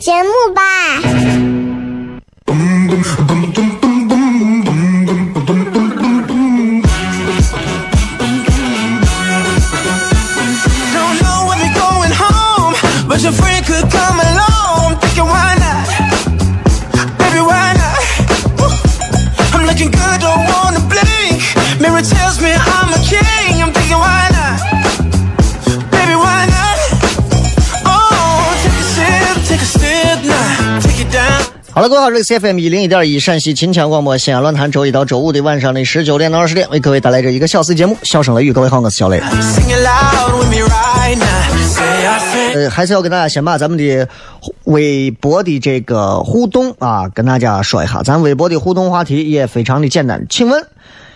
节目吧。好了，各位好，这里是 FM 一零一点一陕西秦腔广播西安论坛，周一到周五的晚上的十九点到二十点，为各位带来这一个小时节目《笑声雷雨》。各位好，我是小雷。呃，还是要跟大家先把咱们的微博的这个互动啊，跟大家说一下。咱微博的互动话题也非常的简单，请问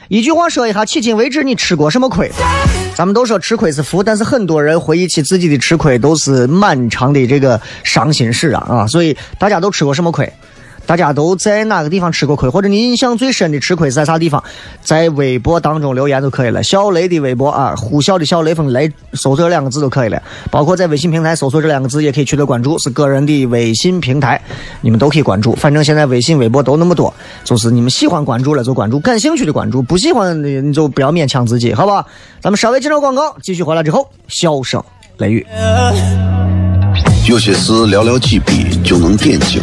一句话说一下，迄今为止你吃过什么亏？咱们都说吃亏是福，但是很多人回忆起自己的吃亏，都是漫长的这个伤心事啊啊！所以大家都吃过什么亏？大家都在哪个地方吃过亏，或者你印象最深的吃亏是在啥地方？在微博当中留言就可以了。小雷的微博啊，呼啸的小雷锋雷，搜索这两个字就可以了。包括在微信平台搜索这两个字也可以取得关注，是个人的微信平台，你们都可以关注。反正现在微信、微博都那么多，就是你们喜欢关注了就关注，感兴趣的关注，不喜欢的你就不要勉强自己，好吧？咱们稍微介绍广告，继续回来之后，笑声雷雨。有些事寥寥几笔就能点睛。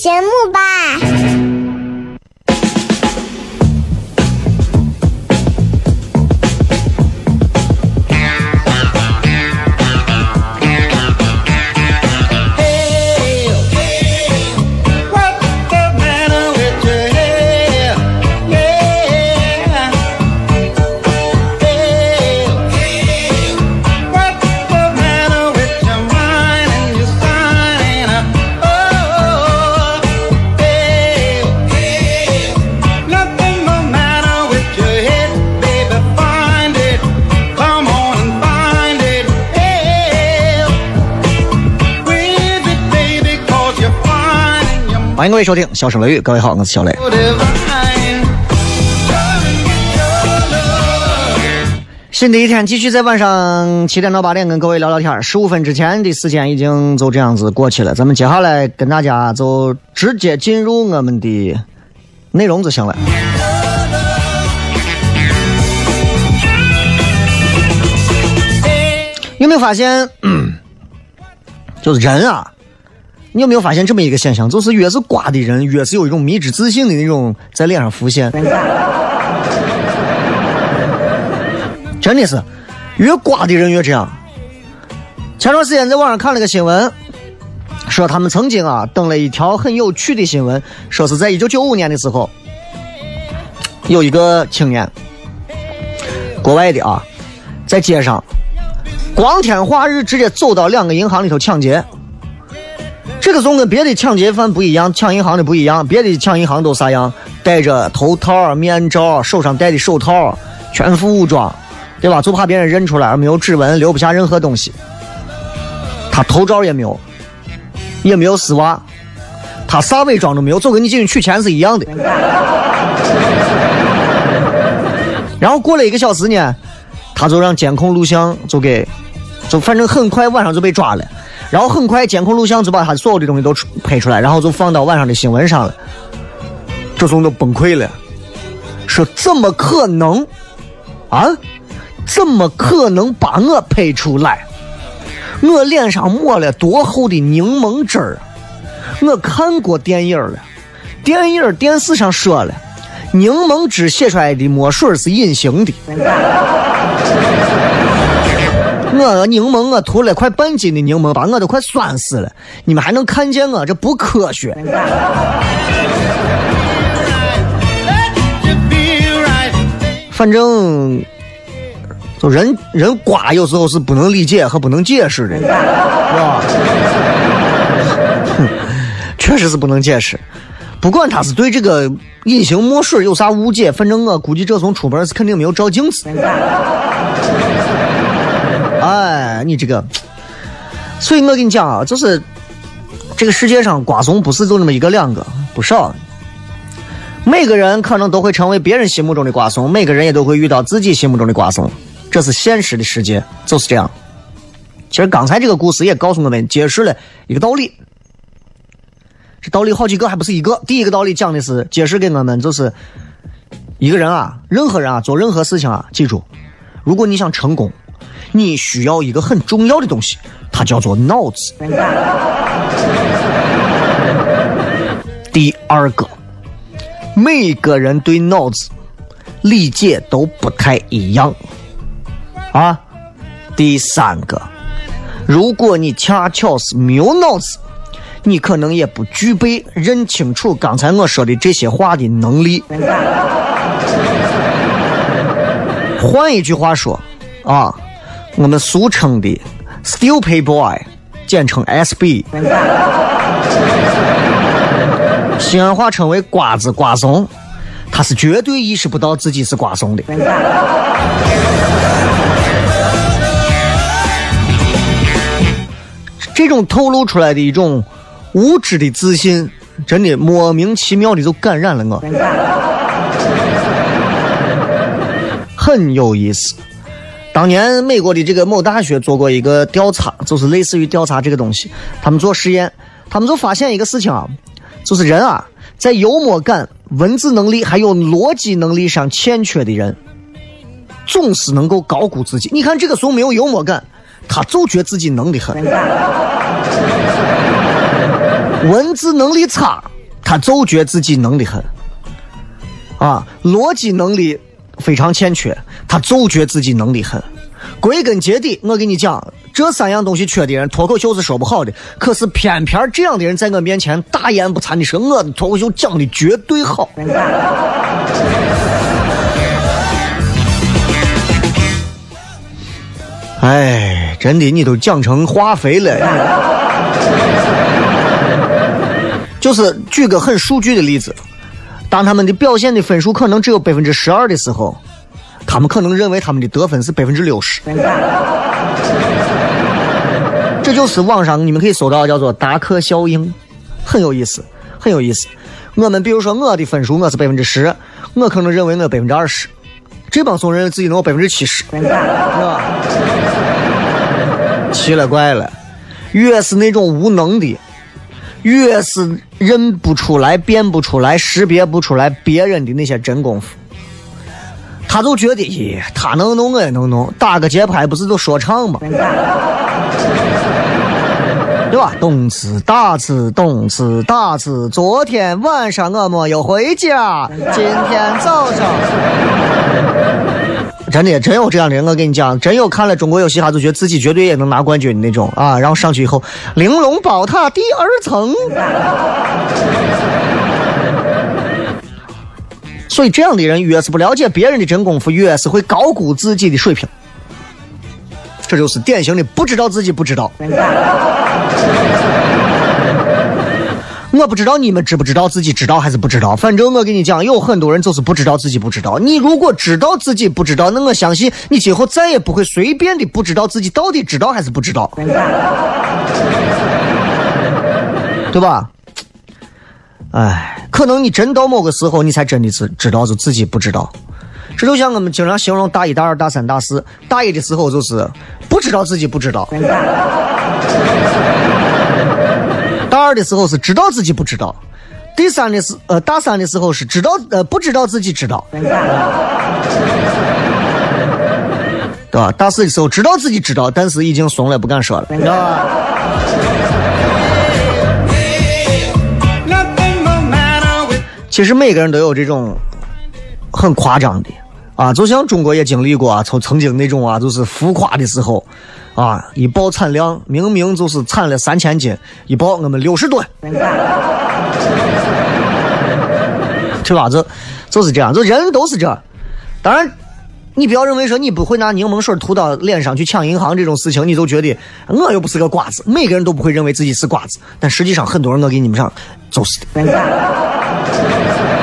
节目吧。欢迎各位收听笑声雷雨各位好我是小雷。新的一天继续在晚上七点到八点跟各位聊聊天十五分之前的时间已经就这样子过去了咱们接下来跟大家就直接进入我们的内容就行了。有没有发现就是人啊你有没有发现这么一个现象？就是越是瓜的人，越是有一种迷之自信的那种在脸上浮现。真的是，越瓜的人越这样。前段时间在网上看了个新闻，说他们曾经啊登了一条很有趣的新闻，说是在一九九五年的时候，有一个青年，国外的啊，在街上光天化日直接走到两个银行里头抢劫。这个时候跟别的抢劫犯不一样，抢银行的不一样，别的抢银行都啥样？戴着头套、面罩，手上戴的手套，全副武装。对吧？就怕别人认出来，没有指纹，留不下任何东西。他头罩也没有，也没有丝袜，他啥伪装都没有，就跟你进去取钱是一样的。然后过了一个小时呢，他就让监控录像就给，就反正很快晚上就被抓了。然后很快监控录像就把他所有的东西都拍出来，然后就放到晚上的新闻上了。这时候都崩溃了，说怎么可能啊？怎么可能把我拍出来？我脸上抹了多厚的柠檬汁儿？我看过电影了，电影电视上说了，柠檬汁写出来的墨水是隐形的。我柠檬我涂了快半斤的柠檬，把我都快酸死了。你们还能看见我？这不科学。反正。就人人瓜有时候是不能理解和不能解释的，是吧？确实是不能解释。不管他是对这个隐形墨水有啥误解，反正我估计这从出门是肯定没有照镜子。哎，你这个，所以我跟你讲啊，就是这个世界上瓜怂不是就那么一个两个，不少。每个人可能都会成为别人心目中的瓜怂，每个人也都会遇到自己心目中的瓜怂。这是现实的世界，就是这样。其实刚才这个故事也告诉我们，揭示了一个道理。这道理好几个，还不是一个。第一个道理讲的是，揭示给我们，就是一个人啊，任何人啊，做任何事情啊，记住，如果你想成功，你需要一个很重要的东西，它叫做脑子。第二个，每个人对脑子理解都不太一样。啊，第三个，如果你恰巧是没有脑子，你可能也不具备认清楚刚才我说的这些话的能力。换一句话说，啊，我们俗称的 “stupid boy”，简称 SB，西安话称为“瓜子瓜怂”，他是绝对意识不到自己是瓜怂的。这种透露出来的一种无知的自信，真的莫名其妙的就感染了我，很有意思。当年美国的这个某大学做过一个调查，就是类似于调查这个东西，他们做实验，他们就发现一个事情啊，就是人啊，在幽默感、文字能力还有逻辑能力上欠缺的人，总是能够高估自己。你看这个时候没有幽默感。他就觉自己能力很，文字能力差，他就觉自己能力很，啊，逻辑能力非常欠缺，他就觉自己能力很。归根结底，我跟你讲，这三样东西缺的人，脱口秀是说不好的。可是偏偏这样的人在我面前大言不惭的说，我的脱口秀讲的绝对好。哎，真的，你都讲成化肥了。就是举个很数据的例子，当他们的表现的分数可能只有百分之十二的时候，他们可能认为他们的得分是百分之六十。这就是网上你们可以搜到叫做达克效应，很有意思，很有意思。我们比如说我的分数我是百分之十，我可能认为我百分之二十。这帮怂人自己能有百分之七十，是 吧？奇了怪了，越是那种无能的，越是认不出来、辨不出来、识别不出来别人的那些真功夫，他就觉得，咦，他能弄我也能弄，打个节拍不是都说唱吗？对吧？动词、大词、动词、大词。昨天晚上我没有回家，今天早上。真的，真有这样的人，我跟你讲，真有看了中国有嘻哈就觉得自己绝对也能拿冠军的那种啊！然后上去以后，玲珑宝塔第二层。所以这样的人越是不了解别人的真功夫，越是会高估自己的水平。这就是典型的不知道自己不知道。我不知道你们知不知道自己知道还是不知道。反正我跟你讲，有很多人就是不知道自己不知道。你如果知道自己不知道，那我相信你今后再也不会随便的不知道自己到底知道还是不知道，对吧？哎，可能你真到某个时候，你才真的是知道就自己不知道。这就像我们经常形容大一、大二、大三、大四。大一的时候就是不知道自己不知道；大二的时候是知道自己不知道；第三的是呃，大三的时候是知道呃不知道自己知道，对吧？大四的时候知道自己知道，但是已经怂了，不敢说了，知道吧？其实每个人都有这种很夸张的。啊，就像中国也经历过啊，曾曾经那种啊，就是浮夸的时候，啊，一报产量明明就是产了三千斤，一报我们六十吨，对吧？这就是这样，这人都是这。当然，你不要认为说你不会拿柠檬水涂到脸上去抢银行这种事情，你就觉得我又不是个瓜子。每个人都不会认为自己是瓜子，但实际上很多人我给你们讲，就是的。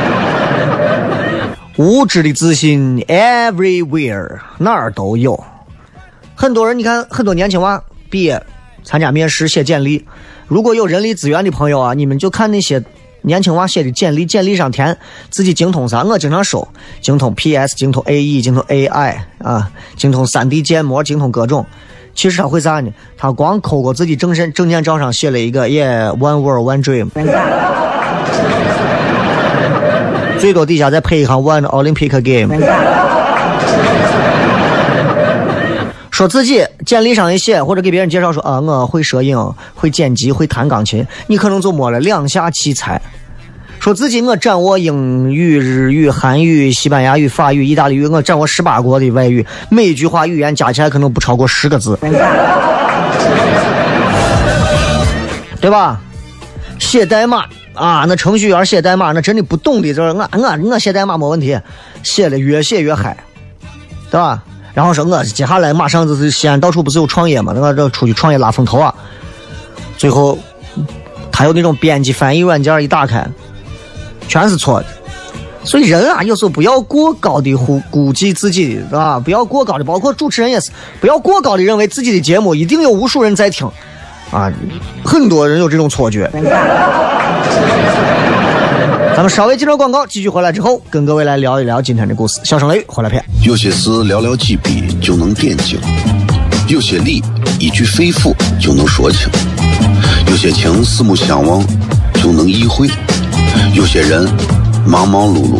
无知的自信，everywhere 哪儿都有。很多人，你看，很多年轻娃毕业参加面试写简历。如果有人力资源的朋友啊，你们就看那些年轻娃写的简历，简历上填自己精通啥。我经常收精通 PS，精通 AE，精通 AI 啊，精通 3D 建模，精通各种。其实他会啥呢？他光抠过自己证身证件照上写了一个，Yeah one world one dream。最多底下再配一行 One Olympic Game，说自己简历上一写，或者给别人介绍说啊，我会摄影，会剪辑，会弹钢琴，你可能就摸了两下器材。说自己我掌握英语、日语、韩语、西班牙语、法语、意大利语，我掌握十八国的外语，每一句话语言加起来可能不超过十个字，对吧？写代码。啊，那程序员写代码，那真的不懂的，就是我我我写代码没问题，写的越写越嗨，对吧？然后说我接下来马上就是西安到处不是有创业嘛，那个这出去创业拉风投啊。最后他有那种编辑翻译软件一打开，全是错的。所以人啊，有时候不要过高的估估计自己的，是吧？不要过高的，包括主持人也是，不要过高的认为自己的节目一定有无数人在听。啊，很多人有这种错觉。咱们稍微接着广告，继续回来之后，跟各位来聊一聊今天的故事。笑声雷雨回来片。有些事寥寥几笔就能点睛，有些理一句肺腑就能说清，有些情四目相望就能意会，有些人忙忙碌碌。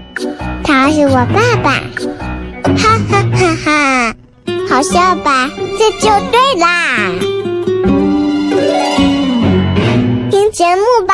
他是我爸爸。哈哈哈哈好！笑吧，这就对啦。听节目吧。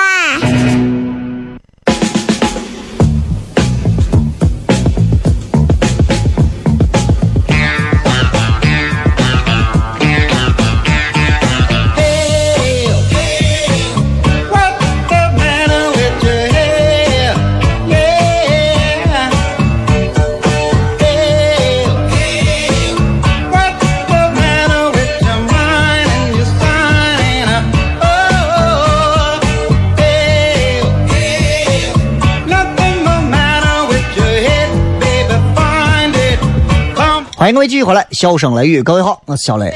欢迎各位继续回来，笑声雷雨，各位好，我是小雷。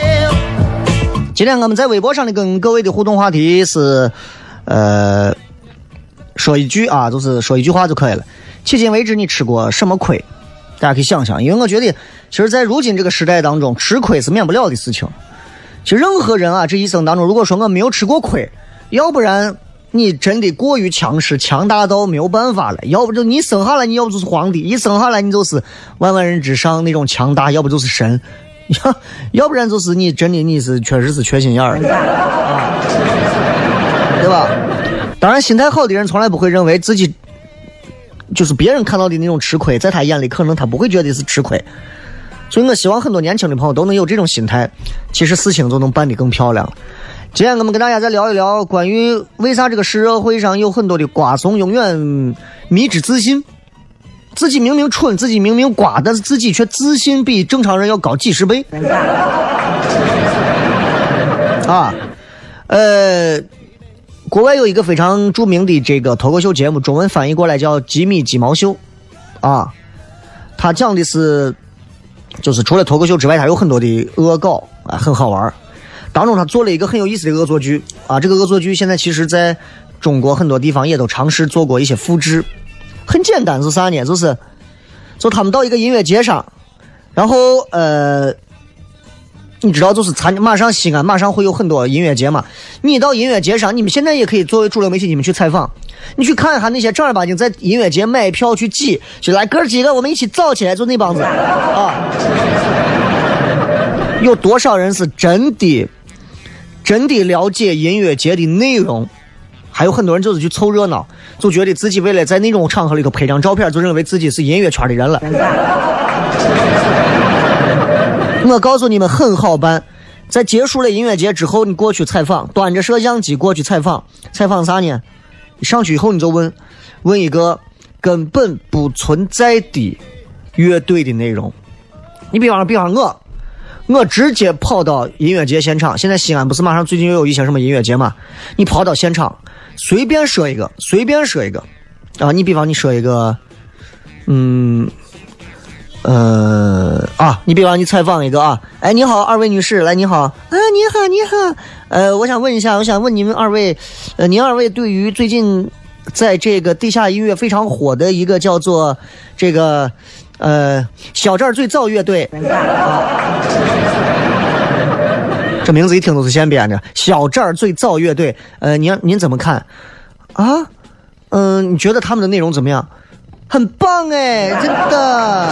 今天我们在微博上的跟各位的互动话题是，呃，说一句啊，就是说一句话就可以了。迄今为止你吃过什么亏？大家可以想想，因为我觉得，其实，在如今这个时代当中，吃亏是免不了的事情。其实任何人啊，这一生当中，如果说我没有吃过亏，要不然你真的过于强势、强大到没有办法了；要不就你生下来，你要不就是皇帝，一生下来你就是万万人之上那种强大；要不就是神，要 要不然就是你真的你是确实是缺心眼儿，啊，对吧？当然，心态好的人从来不会认为自己就是别人看到的那种吃亏，在他眼里可能他不会觉得是吃亏。所以我希望很多年轻的朋友都能有这种心态，其实事情就能办得更漂亮。今天我们跟大家再聊一聊关于为啥这个社会上有很多的瓜怂永远迷之自信，自己明明蠢，自己明明瓜，但是自己却自信比正常人要高几十倍。啊，呃，国外有一个非常著名的这个脱口秀节目，中文翻译过来叫《吉米鸡毛秀》，啊，他讲的是，就是除了脱口秀之外，他有很多的恶搞啊，很好玩。当中他做了一个很有意思的恶作剧啊，这个恶作剧现在其实在中国很多地方也都尝试做过一些复制。很简单是啥呢？就是，就他们到一个音乐节上，然后呃。你知道，就是参马上西安马上会有很多音乐节嘛？你到音乐节上，你们现在也可以作为主流媒体，你们去采访，你去看一下那些正儿八经在音乐节买票去挤，就来哥几个，我们一起造起来，就那帮子啊！有多少人是真的、真的了解音乐节的内容？还有很多人就是去凑热闹，就觉得自己为了在那种场合里头拍张照片，就认为自己是音乐圈的人了。我告诉你们很好办，在结束了音乐节之后，你过去采访，端着摄像机过去采访，采访啥呢？上去以后你就问，问一个根本不存在的乐队的内容。你比方，比方我，我直接跑到音乐节现场。现在西安不是马上最近又有一些什么音乐节嘛？你跑到现场，随便说一个，随便说一个啊！你比方你说一个，嗯。呃啊，你比方你采访一个啊，哎，你好，二位女士，来，你好，啊，你好，你好，呃，我想问一下，我想问你们二位，呃，您二位对于最近在这个地下音乐非常火的一个叫做这个呃小寨最燥乐队，这名字一听都是现编的，小寨最燥乐队，呃，您您怎么看？啊，嗯，你觉得他们的内容怎么样？很棒哎，真的。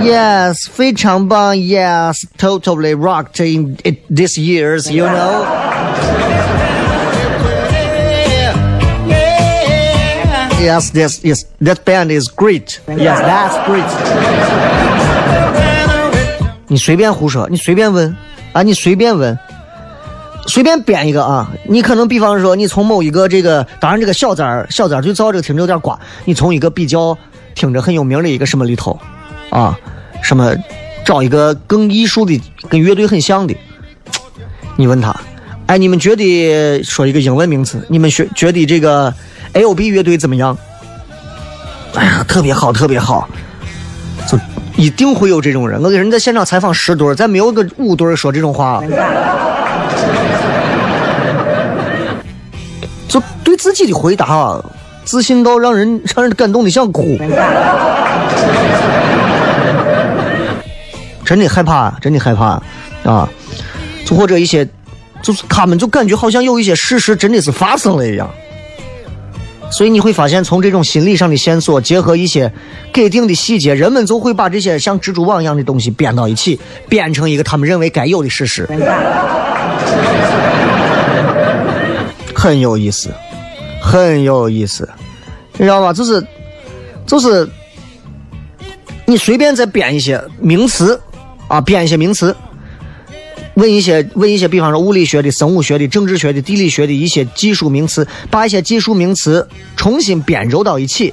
Yes，非常棒。Yes，totally rocked in it this years. You know. Yes, yes, yes. That band is great. Yes, that's great. 你随便胡说，你随便问啊，你随便问。随便编一个啊，你可能比方说，你从某一个这个，当然这个小寨儿小寨儿最早这个听着有点瓜，你从一个比较听着很有名的一个什么里头，啊，什么找一个更艺术的，跟乐队很像的，你问他，哎，你们觉得说一个英文名词，你们学觉得这个 L B 乐队怎么样？哎呀，特别好，特别好，就一定会有这种人。我给人在现场采访十对儿，咱没有个五对儿说这种话。就对自己的回答自信到让人让人感动的想哭，真的害怕，真的害怕啊！就或者一些，就是他们就感觉好像有一些事实真的是发生了一样，所以你会发现，从这种心理上的线索，结合一些给定的细节，人们就会把这些像蜘蛛网一样的东西编到一起，编成一个他们认为该有的事实，很有意思，很有意思，你知道吧？就是就是，你随便再编一些名词啊，编一些名词。问一些问一些，比方说物理学的、生物学的、政治学的、地理学的一些技术名词，把一些技术名词重新编揉到一起。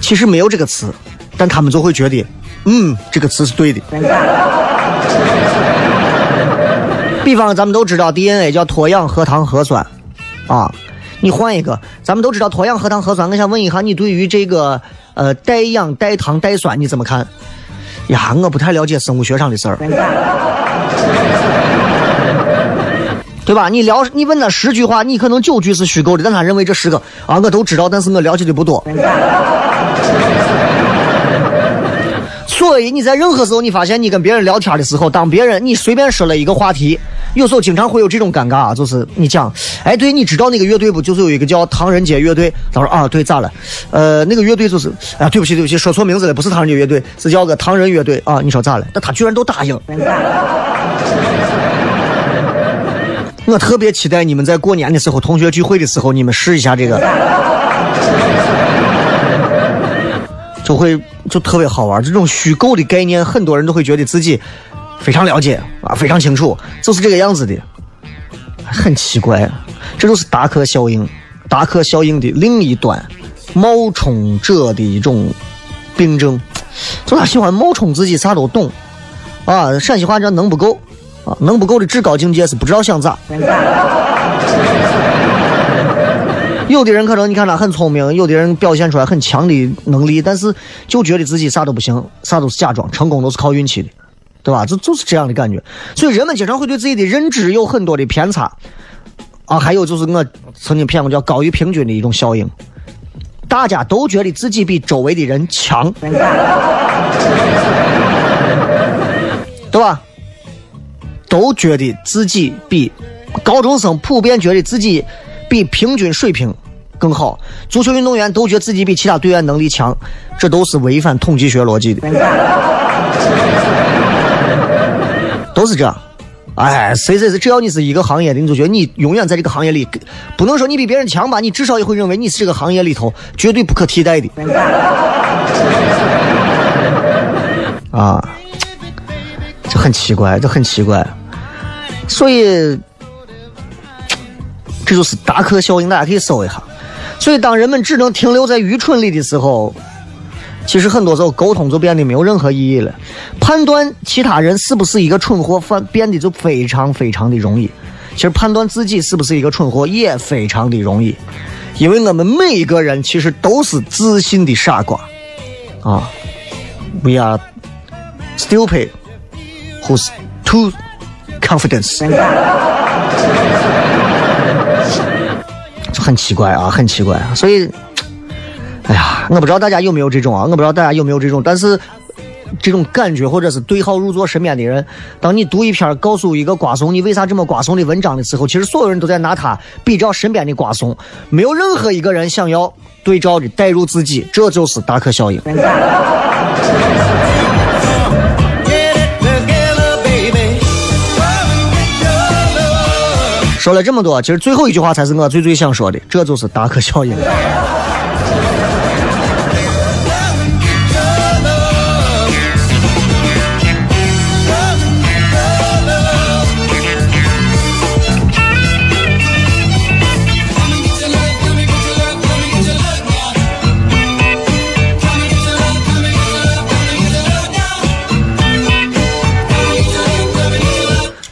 其实没有这个词，但他们就会觉得，嗯，这个词是对的。比方咱们都知道 DNA 叫脱氧核糖核酸，啊，你换一个，咱们都知道脱氧核糖核酸。我想问一下，你对于这个呃代氧、代糖、代酸你怎么看？呀，我不太了解生物学上的事儿。对吧？你聊你问他十句话，你可能九句是虚构的，但他认为这十个啊我都知道，但是我了解的不多。所以你在任何时候，你发现你跟别人聊天的时候，当别人你随便说了一个话题，有时候经常会有这种尴尬啊，就是你讲，哎，对，你知道那个乐队不？就是有一个叫唐人街乐队。他说啊，对，咋了？呃，那个乐队就是，啊，对不起，对不起，说错名字了，不是唐人街乐队，是叫个唐人乐队啊。你说咋了？但他居然都答应。我特别期待你们在过年的时候、同学聚会的时候，你们试一下这个，就会就特别好玩。这种虚构的概念，很多人都会觉得自己非常了解啊，非常清楚，就是这个样子的。很奇怪，这就是达克效应，达克效应的另一端，冒充者的一种病症。就他喜欢冒充自己啥都懂啊，陕西话叫能不够。啊，能不够的至高境界是不知道想咋。有的人可能你看他很聪明，有的人表现出来很强的能力，但是就觉得自己啥都不行，啥都是假装，成功都是靠运气的，对吧？就就是这样的感觉。所以人们经常会对自己的认知有很多的偏差。啊，还有就是我曾经骗过叫高于平均的一种效应，大家都觉得自己比周围的人强，对吧？都觉得自己比高中生普遍觉得自己比平均水平更好，足球运动员都觉得自己比其他队员能力强，这都是违反统计学逻辑的，都是这样。哎，谁谁谁，只要你是一个行业的，你就觉得你永远在这个行业里，不能说你比别人强吧，你至少也会认为你是这个行业里头绝对不可替代的。啊，这很奇怪，这很奇怪。所以，这就是达克效应，大家可以搜一下。所以，当人们只能停留在愚蠢里的时候，其实很多时候沟通就变得没有任何意义了。判断其他人是不是一个蠢货，反变得就非常非常的容易。其实判断自己是不是一个蠢货也非常的容易，因为我们每一个人其实都是自信的傻瓜啊。We are stupid who's too confidence，很奇怪啊，很奇怪。所以，哎呀，我不知道大家有没有这种啊，我不知道大家有没有这种，但是这种感觉或者是对号入座身边的人，当你读一篇告诉一个瓜怂你为啥这么瓜怂的文章的时候，其实所有人都在拿他比照身边的瓜怂，没有任何一个人想要对照的带入自己，这就是达克效应。说了这么多，其实最后一句话才是我最最想说的，这就是达克效应。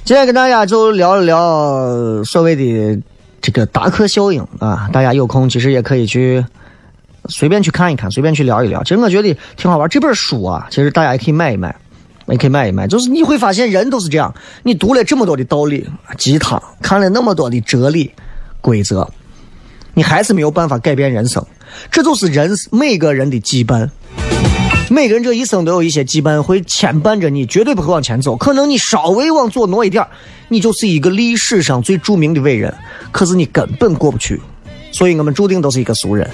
今天跟大家就聊一聊所谓的这个达克效应啊，大家有空其实也可以去随便去看一看，随便去聊一聊。其实我觉得挺好玩。这本书啊，其实大家也可以买一买，也可以买一买。就是你会发现人都是这样，你读了这么多的道理鸡汤，看了那么多的哲理规则，你还是没有办法改变人生。这就是人每个人的羁绊。每个人这一生都有一些羁绊会牵绊着你，绝对不会往前走。可能你稍微往左挪一点你就是一个历史上最著名的伟人，可是你根本过不去。所以我们注定都是一个俗人。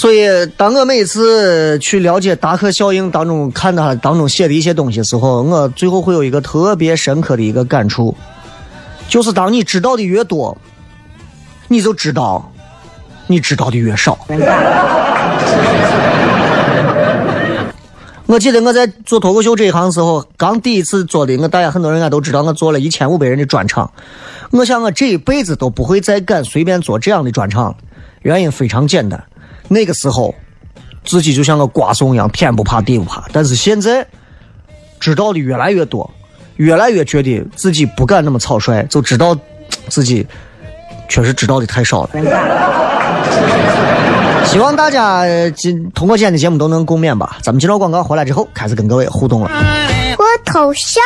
所以，当我每次去了解达克效应当中看他当中写的一些东西时候，我最后会有一个特别深刻的一个感触，就是当你知道的越多，你就知道你知道的越少。我记得我在做脱口秀这一行时候，刚第一次做的，我大家很多人应该都知道，我做了一千五百人的专场。我想我这一辈子都不会再敢随便做这样的专场，原因非常简单。那个时候，自己就像个瓜怂一样，天不怕地不怕。但是现在，知道的越来越多，越来越觉得自己不敢那么草率，就知道自己确实知道的太少了。希望大家今通过今天的节目都能共勉吧。咱们接着广告回来之后，开始跟各位互动了。脱头像？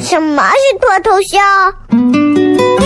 什么是脱头像？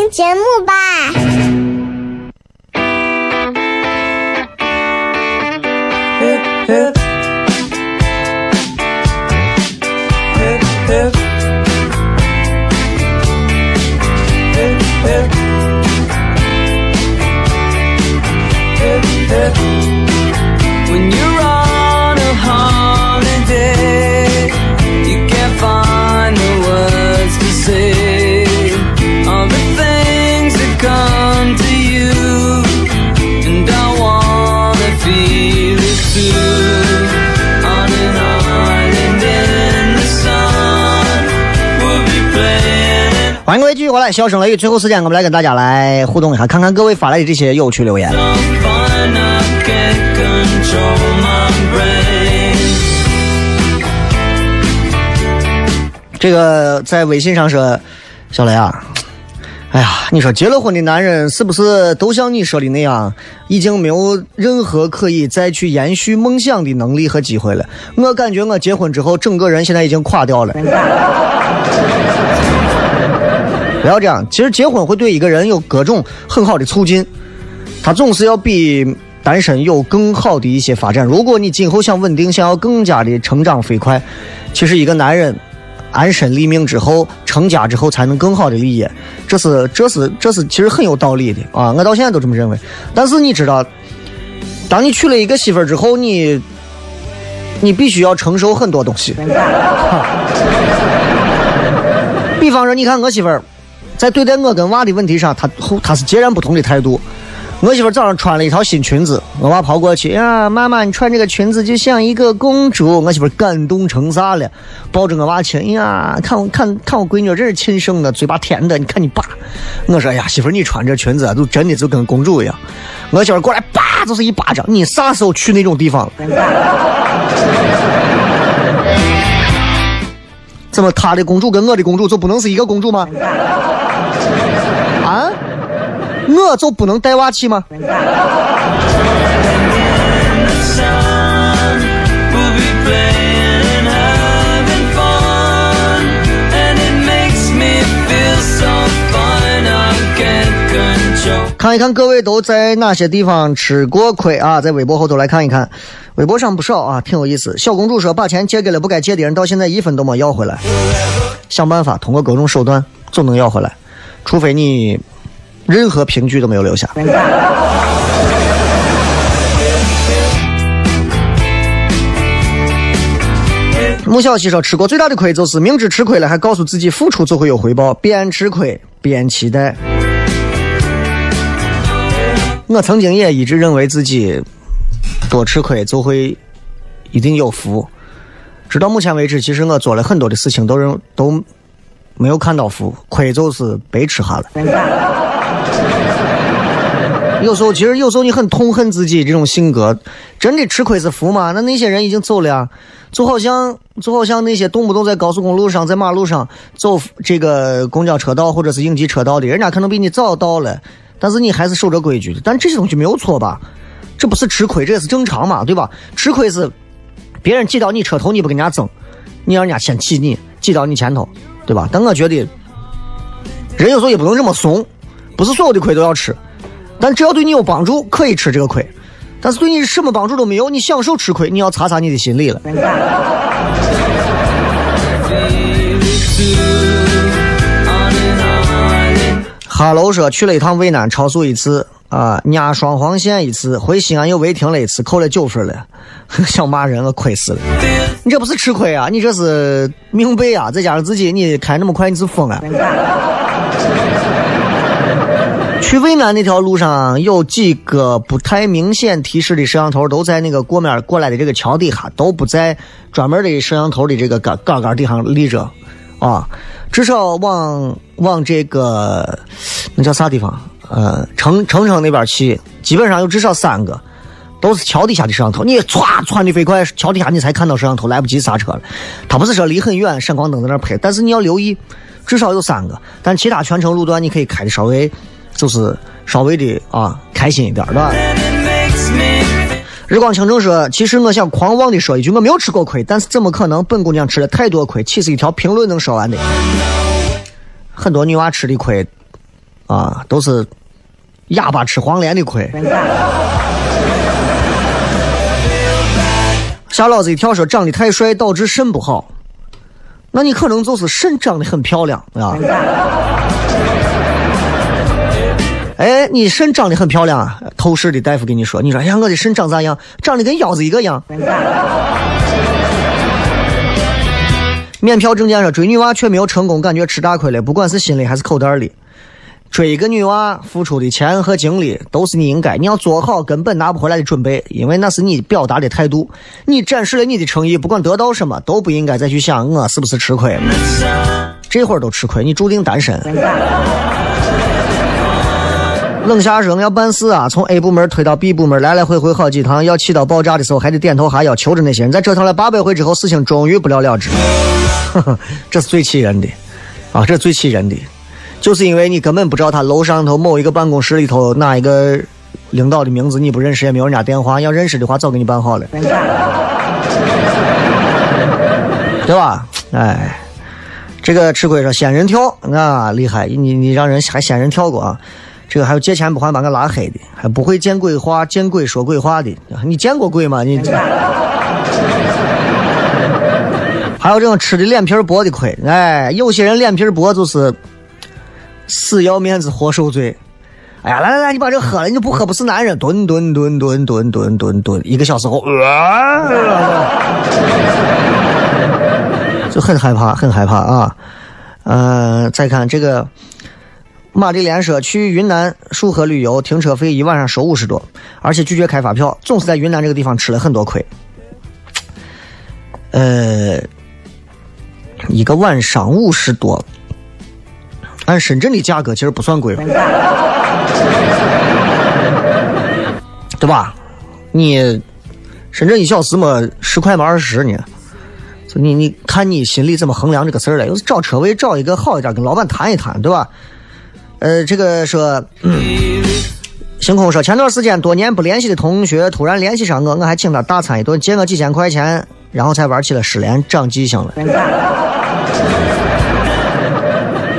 听节目吧。欢迎各位继续回来，笑声雷雨，最后时间我们来跟大家来互动一下，看看各位发来的这些有趣留言。这个在微信上说，小雷啊，哎呀，你说结了婚的男人是不是都像你说的那样，已经没有任何可以再去延续梦想的能力和机会了？我感觉我结婚之后，整个人现在已经垮掉了。不要这样，其实结婚会对一个人有各种很好的促进，他总是要比单身有更好的一些发展。如果你今后想稳定，想要更加的成长飞快，其实一个男人安身立命之后，成家之后才能更好的立业。这是这是这是其实很有道理的啊！我到现在都这么认为。但是你知道，当你娶了一个媳妇儿之后，你你必须要承受很多东西。比方说，你看我媳妇儿。在对待我跟娃的问题上，他他是截然不同的态度。我媳妇早上穿了一套新裙子，我娃跑过去呀，妈妈，你穿这个裙子就像一个公主。我媳妇感动成啥了，抱着我娃亲，哎呀，看我看看我闺女真是亲生的，嘴巴甜的。你看你爸，我说哎呀，媳妇你穿这裙子就真的就跟公主一样。我媳妇过来，叭就是一巴掌。你啥时候去那种地方了？怎么他的公主跟我的公主就不能是一个公主吗？啊，我就不能带娃去吗？看一看各位都在哪些地方吃过亏啊？在微博后头来看一看，微博上不少啊，挺有意思。小公主说把钱借给了不该借的人，到现在一分都没要回来。想办法通过各种手段总能要回来，除非你任何凭据都没有留下。穆小西说吃过最大的亏就是明知吃亏了还告诉自己付出就会有回报，边吃亏边期待。我曾经也一直认为自己多吃亏就会一定有福，直到目前为止，其实我做了很多的事情都认都没有看到福，亏就是白吃哈了。有时候，其实有时候你很痛恨自己这种性格，真的吃亏是福吗？那那些人已经走了呀，就好像就好像那些动不动在高速公路上、在马路上走这个公交车道或者是应急车道的，人家可能比你早到了，但是你还是守着规矩的。但这些东西没有错吧？这不是吃亏，这也是正常嘛，对吧？吃亏是别人挤到你车头，你不跟人家争，你让人家先挤你，挤到你前头，对吧？但我觉得人有时候也不能这么怂，不是所有的亏都要吃。但只要对你有帮助，可以吃这个亏；但是对你什么帮助都没有，你享受吃亏，你要擦擦你的心理了。哈喽说去了一趟渭南，超速一次啊，压双黄线一次，回西安又违停了一次，扣了九分了，想骂人了，亏死了！你这不是吃亏啊，你这是命背啊！再加上自己你开那么快，你是疯了。去渭南那条路上有几个不太明显提示的摄像头，都在那个过面过来的这个桥底下，都不在专门的摄像头的这个杆杆杆底上立着，啊，至少往往这个那叫啥地方？呃，城城城那边去，基本上有至少三个，都是桥底下的摄像头。你歘窜的飞快，桥底下你才看到摄像头，来不及刹车了。他不是说离很远，闪光灯在那拍，但是你要留意，至少有三个，但其他全程路段你可以开的稍微。就是稍微的啊，开心一点的。日光倾城说：“其实我想狂妄的说一句，我没有吃过亏，但是怎么可能？本姑娘吃了太多亏，岂是一条评论能说完的？很多女娃吃的亏，啊，都是哑巴吃黄连的亏。”吓老子一跳！说长得太帅导致肾不好，那你可能就是肾长得很漂亮啊。哎，你肾长得很漂亮啊！透视的大夫跟你说，你说，哎呀，我的肾长咋样？长得跟腰子一个样。免票证件上追女娃却没有成功，感觉吃大亏了，不管是心里还是口袋里。追一个女娃付出的钱和精力都是你应该，你要做好根本拿不回来的准备，因为那是你表达的态度，你展示了你的诚意，不管得到什么都不应该再去想我是不是吃亏。这会儿都吃亏，你注定单身。冷下生要办事啊，从 A 部门推到 B 部门，来来回回好几趟，要气到爆炸的时候还得点头哈腰求着那些人。在折腾了八百回之后，事情终于不了了之。这是最气人的啊！这是最气人的，就是因为你根本不知道他楼上头某一个办公室里头哪一个领导的名字你不认识，也没有人家电话。要认识的话，早给你办好了，对吧？哎，这个吃亏说仙人跳啊，厉害！你你让人还仙人跳过啊？这个还有借钱不还把我拉黑的，还不会见鬼话、见鬼说鬼话的，你见过鬼吗？你 还有这种吃的脸皮薄的亏，哎，有些人脸皮薄就是死要面子活受罪。哎呀，来来来，你把这喝了，你就不喝不是男人。蹲蹲蹲蹲蹲蹲蹲蹲，一个小时后，就很害怕，很害怕啊。嗯，再看这个。马丽莲说：“去云南束河旅游，停车费一晚上收五十多，而且拒绝开发票，总是在云南这个地方吃了很多亏。呃，一个晚上五十多，按深圳的价格其实不算贵，对吧？你深圳一小时么十块么二十呢？你你看你心里怎么衡量这个事儿了？有找车位找一个好一点，跟老板谈一谈，对吧？”呃，这个说，星空说，前段时间多年不联系的同学突然联系上我，我还请他大餐一顿，借我几千块钱，然后才玩起了失联，长记性了。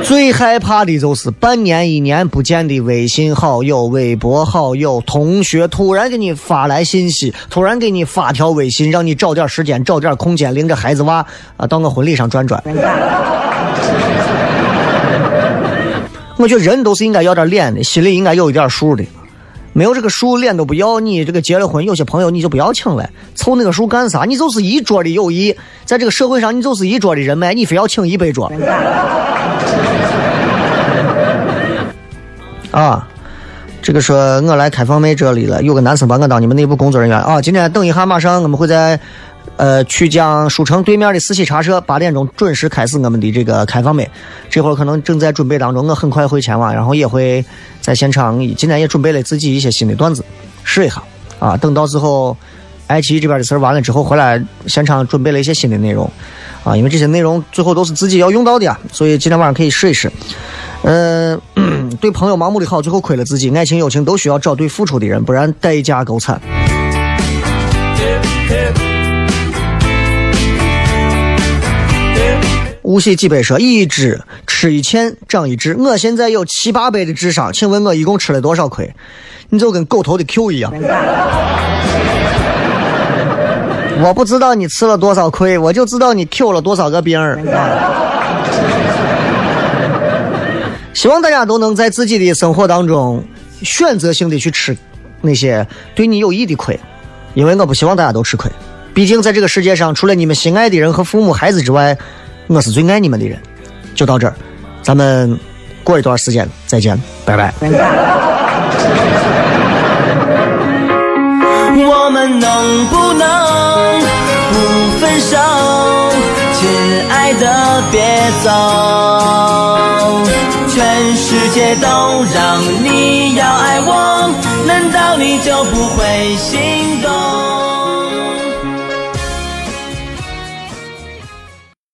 最害怕的就是半年一年不见的微信好友、微博好友、同学突然给你发来信息，突然给你发条微信，让你找点时间、找点空间，领着孩子娃啊到我婚礼上转转。我觉得人都是应该要点脸的，心里应该有一点数的。没有这个数，脸都不要。你这个结了婚，有些朋友你就不要请了，凑那个数干啥？你就是一桌的友谊，在这个社会上，你就是一桌的人脉，你非要请一百桌。啊，这个说我来开放妹这里了，有个男生把我当你们内部工作人员啊。今天等一下，马上我们会在呃，曲江书城对面的四喜茶社八点钟准时开始我们的这个开放麦，这会儿可能正在准备当中，我很快会前往，然后也会在现场，今天也准备了自己一些新的段子，试一下啊。等到时候，爱奇艺这边的事儿完了之后，回来现场准备了一些新的内容啊，因为这些内容最后都是自己要用到的啊，所以今天晚上可以试一试。嗯，对朋友盲目的好，最后亏了自己。爱情友情都需要找对付出的人，不然代价够惨。无锡几杯说一只吃一堑长一智，我现在有七八百的智商，请问我一共吃了多少亏？你就跟狗头的 Q 一样。我不知道你吃了多少亏，我就知道你 Q 了多少个兵儿。希望大家都能在自己的生活当中选择性的去吃那些对你有益的亏，因为我不希望大家都吃亏。毕竟在这个世界上，除了你们心爱的人和父母、孩子之外，我是最爱你们的人。就到这儿，咱们过一段时间再见，拜拜。我们能不能不分手？亲爱的，别走。全世界都让你要爱我，难道你就不会心